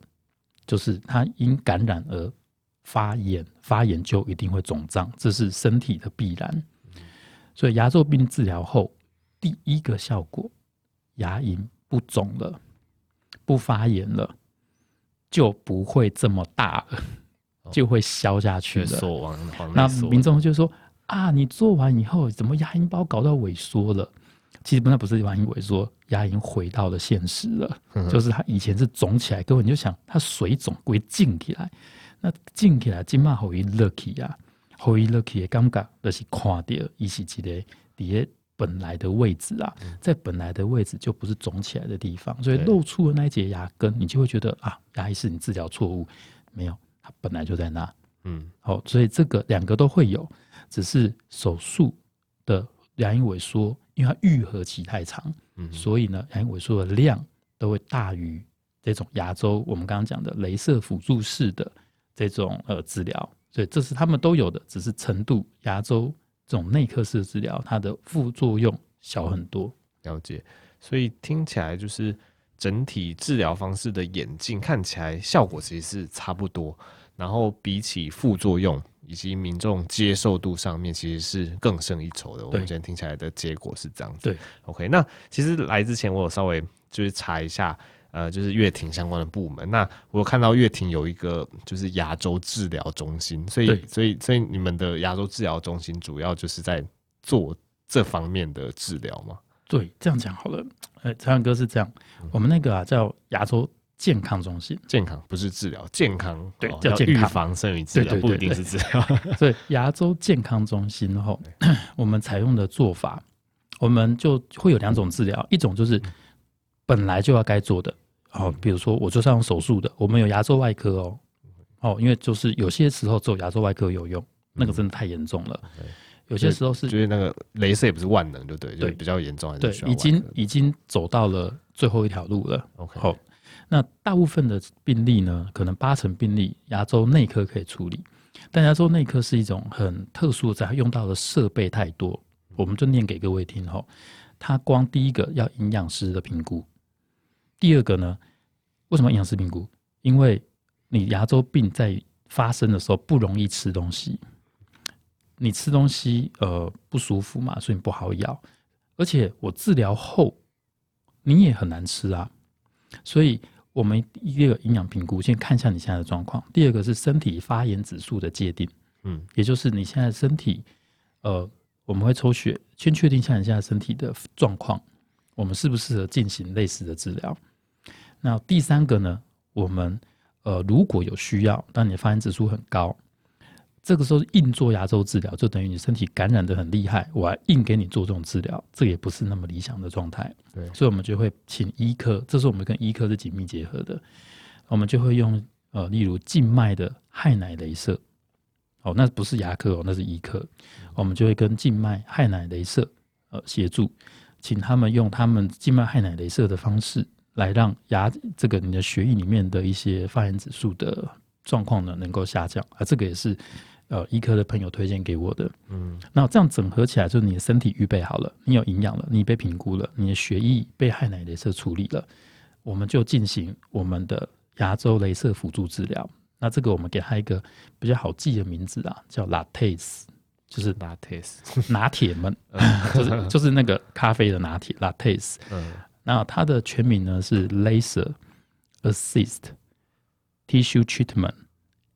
就是它因感染而发炎，发炎就一定会肿胀，这是身体的必然。所以牙周病治疗后，第一个效果，牙龈不肿了，不发炎了，就不会这么大了，就会消下去了。那民众就说：啊，你做完以后，怎么牙龈把我搞到萎缩了？其实那不是牙龈萎缩，牙龈回到了现实了。嗯、就是它以前是肿起来，各位你就想它水肿会静起来，那近起来今嘛后一 lucky 啊，后一 lucky 的感觉就是看到一是一个底下本来的位置啊，在本来的位置就不是肿起来的地方，所以露出的那一节牙根，你就会觉得啊，牙医是你治疗错误，没有，它本来就在那。嗯，好，所以这个两个都会有，只是手术的牙龈萎缩。因为它愈合期太长，嗯、所以呢，牙龈萎缩的量都会大于这种牙周我们刚刚讲的雷射辅助式的这种呃治疗，所以这是他们都有的，只是程度牙周这种内科式的治疗，它的副作用小很多。了解，所以听起来就是整体治疗方式的演进，看起来效果其实是差不多，然后比起副作用。以及民众接受度上面，其实是更胜一筹的。我们现在听起来的结果是这样子。对，OK。那其实来之前，我有稍微就是查一下，呃，就是乐庭相关的部门。那我看到乐庭有一个就是牙周治疗中心，所以，所以，所以你们的牙周治疗中心主要就是在做这方面的治疗吗？对，这样讲好了。呃，朝阳哥是这样，我们那个啊叫牙周。健康中心，健康不是治疗，健康对叫健康，预防胜于治疗，不一定是治疗。所以牙周健康中心后，我们采用的做法，我们就会有两种治疗，一种就是本来就要该做的，哦，比如说我就是要用手术的，我们有牙周外科哦，哦，因为就是有些时候只有牙周外科有用，那个真的太严重了。有些时候是就是那个镭射也不是万能，就对，对。比较严重，对，已经已经走到了最后一条路了。OK，好。那大部分的病例呢，可能八成病例牙周内科可以处理，但牙周内科是一种很特殊的，在用到的设备太多，我们就念给各位听哦。它光第一个要营养师的评估，第二个呢，为什么营养师评估？因为你牙周病在发生的时候不容易吃东西，你吃东西呃不舒服嘛，所以你不好咬，而且我治疗后你也很难吃啊，所以。我们一个营养评估，先看一下你现在的状况。第二个是身体发炎指数的界定，嗯，也就是你现在身体，呃，我们会抽血，先确定一下你现在身体的状况，我们适不适合进行类似的治疗。那第三个呢，我们呃如果有需要，当你的发炎指数很高。这个时候硬做牙周治疗，就等于你身体感染的很厉害，我还硬给你做这种治疗，这也不是那么理想的状态。对，所以我们就会请医科，这是我们跟医科是紧密结合的，我们就会用呃，例如静脉的氦奶镭射，哦，那不是牙科哦，那是医科，我们就会跟静脉氦奶镭射呃协助，请他们用他们静脉氦奶镭射的方式来让牙这个你的血液里面的一些发炎指数的状况呢能够下降，啊，这个也是。呃，医科的朋友推荐给我的，嗯，那这样整合起来，就是你的身体预备好了，你有营养了，你被评估了，你的血液被氦氖镭射处理了，我们就进行我们的牙周镭射辅助治疗。那这个我们给他一个比较好记的名字啊，叫 Lattes，就是 Lattes 拿铁们，就是就是那个咖啡的拿铁 Lattes。嗯，那它的全名呢是 Laser assist tissue treatment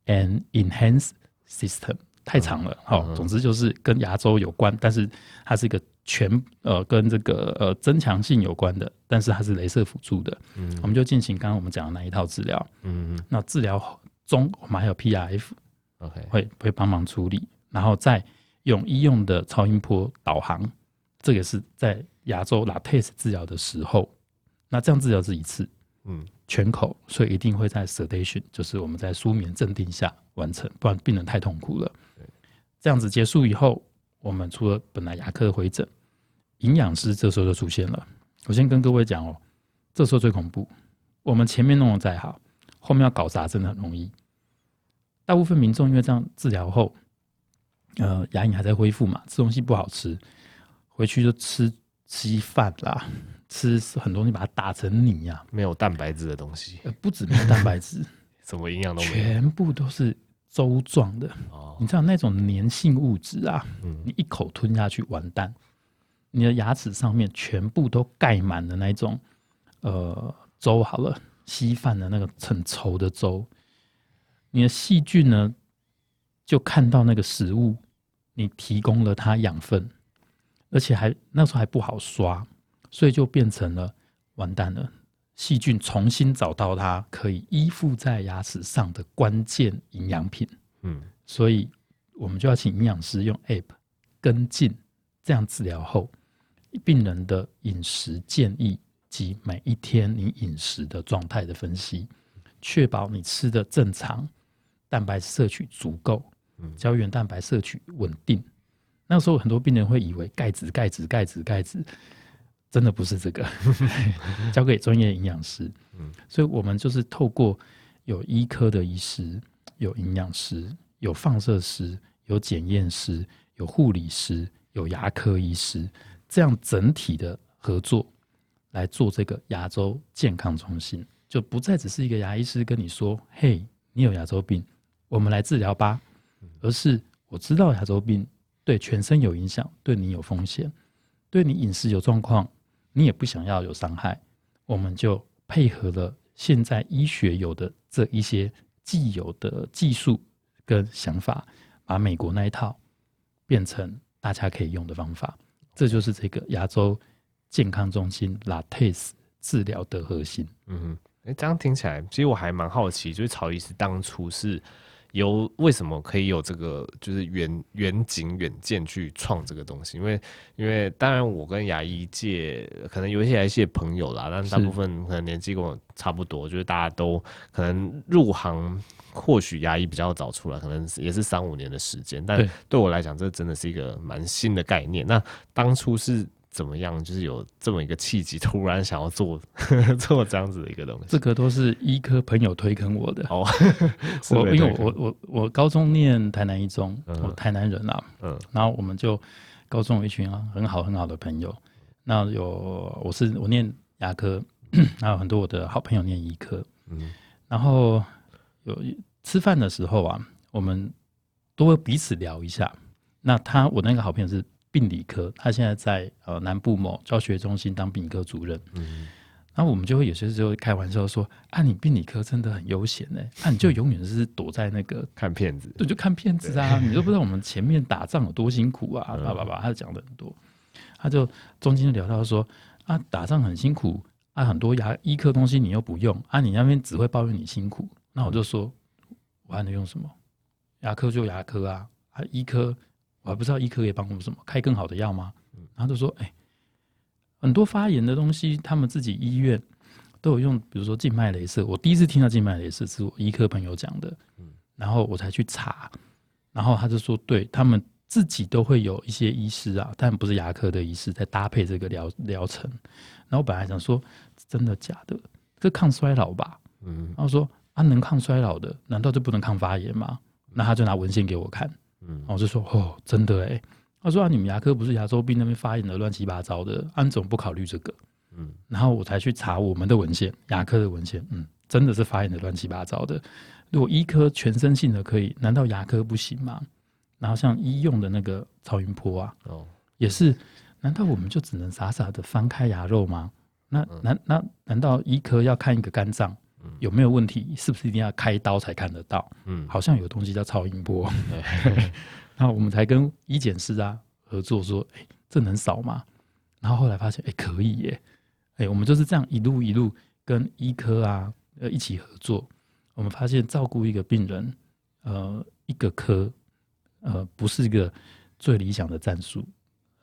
and enhance system。太长了，好、嗯，总之就是跟牙周有关，但是它是一个全呃跟这个呃增强性有关的，但是它是镭射辅助的。嗯，我们就进行刚刚我们讲的那一套治疗。嗯，那治疗中我们还有 PRF，OK，会会帮忙处理，然后再用医用的超音波导航，这个是在牙周 Latex 治疗的时候，那这样治疗是一次，嗯，全口，所以一定会在 sedation，就是我们在舒眠镇定下完成，不然病人太痛苦了。这样子结束以后，我们除了本来牙科的回诊，营养师这时候就出现了。我先跟各位讲哦，这时候最恐怖。我们前面弄得再好，后面要搞砸真的很容易。大部分民众因为这样治疗后，呃，牙龈还在恢复嘛，吃东西不好吃，回去就吃稀饭啦，吃很多东西把它打成泥呀，没有蛋白质的东西。呃，不止没有蛋白质，什么营养都没有，全部都是。粥状的，你知道那种粘性物质啊，你一口吞下去完蛋，你的牙齿上面全部都盖满了那种呃粥好了，稀饭的那个很稠的粥，你的细菌呢就看到那个食物，你提供了它养分，而且还那时候还不好刷，所以就变成了完蛋了。细菌重新找到它可以依附在牙齿上的关键营养品，嗯，所以我们就要请营养师用 App 跟进，这样治疗后，病人的饮食建议及每一天你饮食的状态的分析，确保你吃的正常，蛋白摄取足够，胶原蛋白摄取稳定。那时候很多病人会以为钙质、钙质、钙质、钙质。真的不是这个，交给专业营养师。所以我们就是透过有医科的医师、有营养师、有放射师、有检验师、有护理师、有牙科医师，这样整体的合作来做这个牙周健康中心，就不再只是一个牙医师跟你说：“嘿，你有牙周病，我们来治疗吧。”而是我知道牙周病对全身有影响，对你有风险，对你饮食有状况。你也不想要有伤害，我们就配合了现在医学有的这一些既有的技术跟想法，把美国那一套变成大家可以用的方法。这就是这个牙周健康中心 Latte 治疗的核心。嗯哼，哎，这样听起来，其实我还蛮好奇，就是曹医师当初是。有为什么可以有这个就是远远景远见去创这个东西？因为因为当然我跟牙医界可能有一些牙医界朋友啦，但大部分可能年纪跟我差不多，就是大家都可能入行，或许牙医比较早出来，可能也是三五年的时间。但对我来讲，这真的是一个蛮新的概念。那当初是。怎么样？就是有这么一个契机，突然想要做 做这样子的一个东西。这个都是医科朋友推坑我的。哦，我因为我我我高中念台南一中，嗯、我台南人啊。嗯。然后我们就高中有一群啊很好很好的朋友。那有我是我念牙科，还有很多我的好朋友念医科。嗯。然后有吃饭的时候啊，我们都会彼此聊一下。那他我那个好朋友是。病理科，他现在在呃南部某教学中心当病理科主任。嗯，然后我们就会有些时候开玩笑说：“啊，你病理科真的很悠闲呢，啊，你就永远是躲在那个看片子，对，就看片子啊，你都不知道我们前面打仗有多辛苦啊，叭叭叭，他就讲的很多。他就中间就聊到说：啊，打仗很辛苦啊，很多牙医科东西你又不用啊，你那边只会抱怨你辛苦。那我就说，我还能用什么？牙科就牙科啊，啊，医科。我还不知道医科可以帮我们什么，开更好的药吗？然后就说，哎、欸，很多发炎的东西，他们自己医院都有用，比如说静脉镭射。我第一次听到静脉镭射是我医科朋友讲的，然后我才去查，然后他就说，对他们自己都会有一些医师啊，但不是牙科的医师在搭配这个疗疗程。然后我本来想说，真的假的？这抗衰老吧？嗯，然后说啊，能抗衰老的，难道就不能抗发炎吗？那他就拿文献给我看。嗯，我就说哦，真的哎。他说啊，你们牙科不是牙周病那边发炎的乱七八糟的，安总不考虑这个。嗯，然后我才去查我们的文献，牙科的文献，嗯，真的是发炎的乱七八糟的。如果医科全身性的可以，难道牙科不行吗？然后像医用的那个超音波啊，哦，也是，难道我们就只能傻傻的翻开牙肉吗？那难那难道医科要看一个肝脏，有没有问题？是不是一定要开刀才看得到？嗯，好像有东西叫超音波，那我们才跟医检师啊合作说，哎，这能扫吗？然后后来发现，哎，可以耶，哎，我们就是这样一路一路跟医科啊呃一起合作，我们发现照顾一个病人，呃，一个科，呃，不是一个最理想的战术，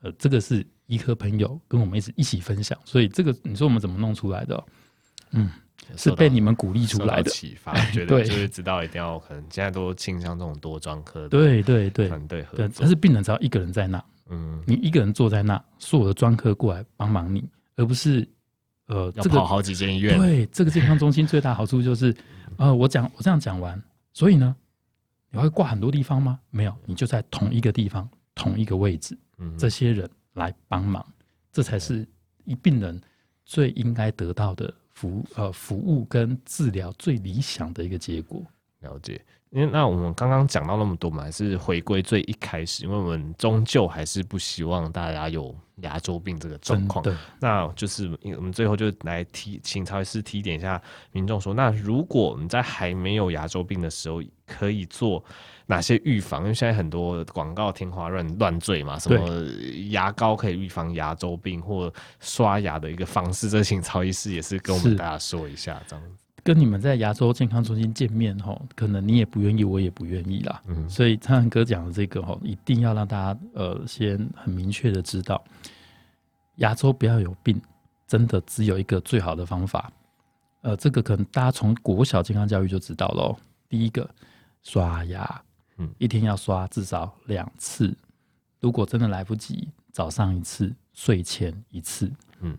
呃，这个是医科朋友跟我们一起一起分享，所以这个你说我们怎么弄出来的？嗯。是被你们鼓励出来的启发，觉得 就是知道一定要可能现在都倾向这种多专科，对对对，团队合作。但是病人只要一个人在那，嗯，你一个人坐在那，所有的专科过来帮忙你，而不是呃，要跑好几间医院。对，这个健康中心最大好处就是，呃，我讲我这样讲完，所以呢，你会挂很多地方吗？没有，你就在同一个地方，同一个位置，嗯，这些人来帮忙，这才是一病人最应该得到的。服呃服务跟治疗最理想的一个结果，了解。因为那我们刚刚讲到那么多嘛，还是回归最一开始，因为我们终究还是不希望大家有牙周病这个状况。那就是我们最后就来提，请曹医师提点一下民众说，那如果你在还没有牙周病的时候，可以做哪些预防？因为现在很多广告天花乱乱坠嘛，什么牙膏可以预防牙周病，或刷牙的一个方式，这请曹医师也是跟我们大家说一下，这样子。跟你们在牙周健康中心见面吼，可能你也不愿意，我也不愿意啦。嗯，所以苍蓝鸽讲的这个吼，一定要让大家呃先很明确的知道，牙周不要有病，真的只有一个最好的方法。呃，这个可能大家从国小健康教育就知道喽。第一个，刷牙，嗯，一天要刷至少两次。如果真的来不及，早上一次，睡前一次，嗯。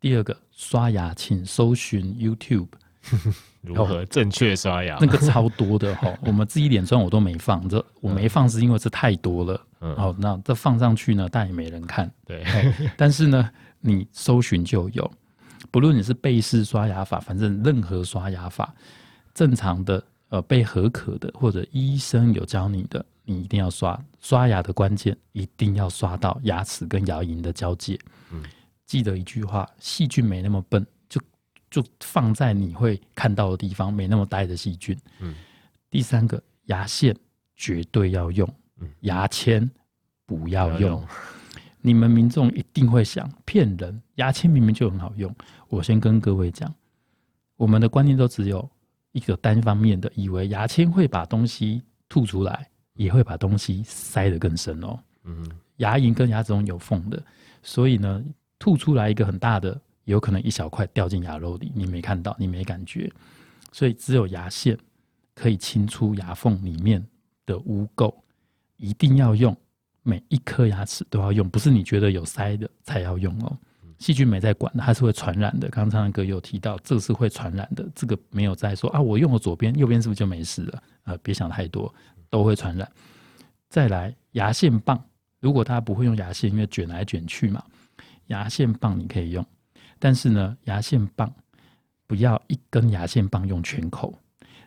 第二个，刷牙请搜寻 YouTube。如何正确刷牙？那个超多的哈，我们自己脸上我都没放，这我没放是因为这太多了。嗯，好，那这放上去呢，但也没人看。对，但是呢，你搜寻就有，不论你是背式刷牙法，反正任何刷牙法，正常的呃被核可的，或者医生有教你的，你一定要刷。刷牙的关键一定要刷到牙齿跟牙龈的交界。嗯，记得一句话：细菌没那么笨。就放在你会看到的地方，没那么呆的细菌。嗯，第三个牙线绝对要用，嗯，牙签不要用。要用你们民众一定会想骗人，牙签明明就很好用。我先跟各位讲，我们的观念都只有一个单方面的，以为牙签会把东西吐出来，也会把东西塞得更深哦。嗯，牙龈跟牙齿中有缝的，所以呢，吐出来一个很大的。有可能一小块掉进牙肉里，你没看到，你没感觉，所以只有牙线可以清出牙缝里面的污垢，一定要用，每一颗牙齿都要用，不是你觉得有塞的才要用哦。细菌没在管，它是会传染的。刚刚苍蓝鸽有提到，这个是会传染的，这个没有在说啊，我用了左边，右边是不是就没事了？呃，别想太多，都会传染。再来牙线棒，如果大家不会用牙线，因为卷来卷去嘛，牙线棒你可以用。但是呢，牙线棒不要一根牙线棒用全口，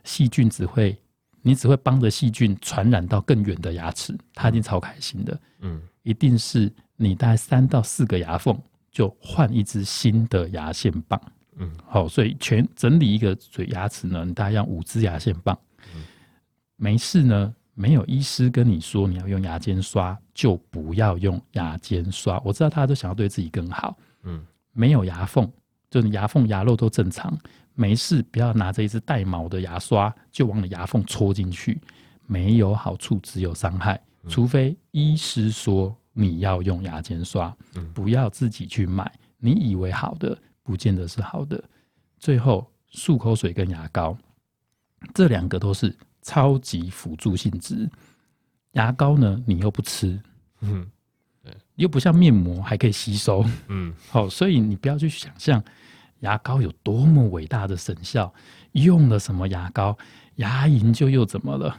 细菌只会，你只会帮着细菌传染到更远的牙齿，它一定超开心的。嗯，一定是你大概三到四个牙缝就换一支新的牙线棒。嗯，好，所以全整理一个嘴牙齿呢，你大概用五支牙线棒。嗯，没事呢，没有医师跟你说你要用牙尖刷，就不要用牙尖刷。我知道大家都想要对自己更好。嗯。没有牙缝，就你牙缝牙肉都正常，没事，不要拿着一支带毛的牙刷就往你牙缝戳进去，没有好处，只有伤害。除非医师说你要用牙签刷，不要自己去买。你以为好的，不见得是好的。最后，漱口水跟牙膏，这两个都是超级辅助性质。牙膏呢，你又不吃，嗯。又不像面膜还可以吸收，嗯，好，所以你不要去想象牙膏有多么伟大的神效，用了什么牙膏，牙龈就又怎么了？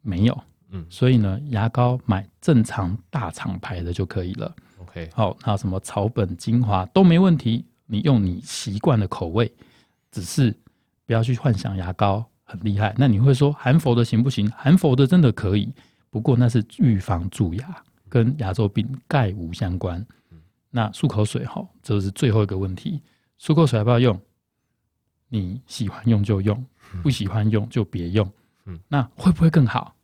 没有，嗯，所以呢，牙膏买正常大厂牌的就可以了。OK，好，还有什么草本精华都没问题，你用你习惯的口味，只是不要去幻想牙膏很厉害。那你会说含氟的行不行？含氟的真的可以，不过那是预防蛀牙。跟牙周病概无相关。那漱口水哈，这是最后一个问题。漱口水要不要用？你喜欢用就用，不喜欢用就别用。嗯，那会不会更好？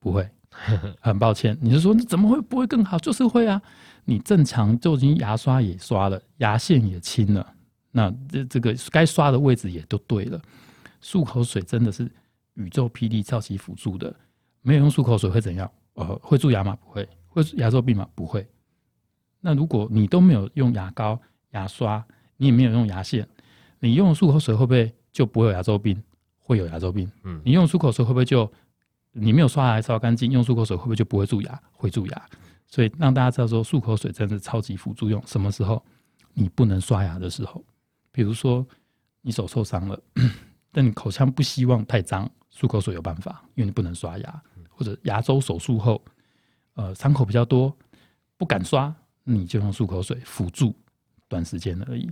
不会，很抱歉。你是说你怎么会不会更好？就是会啊。你正常就已经牙刷也刷了，牙线也清了，那这这个该刷的位置也都对了。漱口水真的是宇宙霹雳超级辅助的，没有用漱口水会怎样？呃，会蛀牙吗？不会。会牙周病吗？不会。那如果你都没有用牙膏、牙刷，你也没有用牙线，你用漱口水会不会就不会有牙周病？会有牙周病。嗯，你用漱口水会不会就你没有刷牙刷干净，用漱口水会不会就不会蛀牙？会蛀牙。所以让大家知道说，漱口水真的超级辅助用。什么时候你不能刷牙的时候，比如说你手受伤了，但你口腔不希望太脏，漱口水有办法，因为你不能刷牙。或者牙周手术后，呃，伤口比较多，不敢刷，你就用漱口水辅助，短时间而已。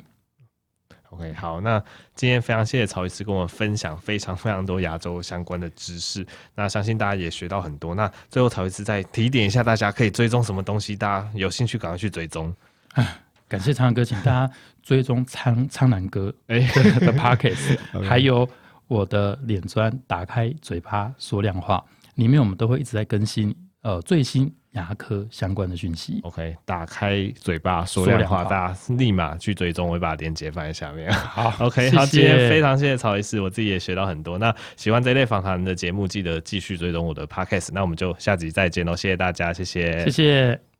OK，好，那今天非常谢谢曹医师跟我们分享非常非常多亚洲相关的知识，那相信大家也学到很多。那最后曹医师再提点一下，大家可以追踪什么东西？大家有兴趣赶快去追踪。感谢苍蓝鸽，请大家追踪苍苍南哥哎的 Podcast，还有我的脸砖，打开嘴巴说亮话，里面我们都会一直在更新呃最新。牙科相关的讯息，OK，打开嘴巴说亮话，大家立马去追踪，我会把链接放在下面。好，OK，好，今天非常谢谢曹医师，我自己也学到很多。那喜欢这类访谈的节目，记得继续追踪我的 Podcast。那我们就下集再见喽，谢谢大家，谢谢，谢谢。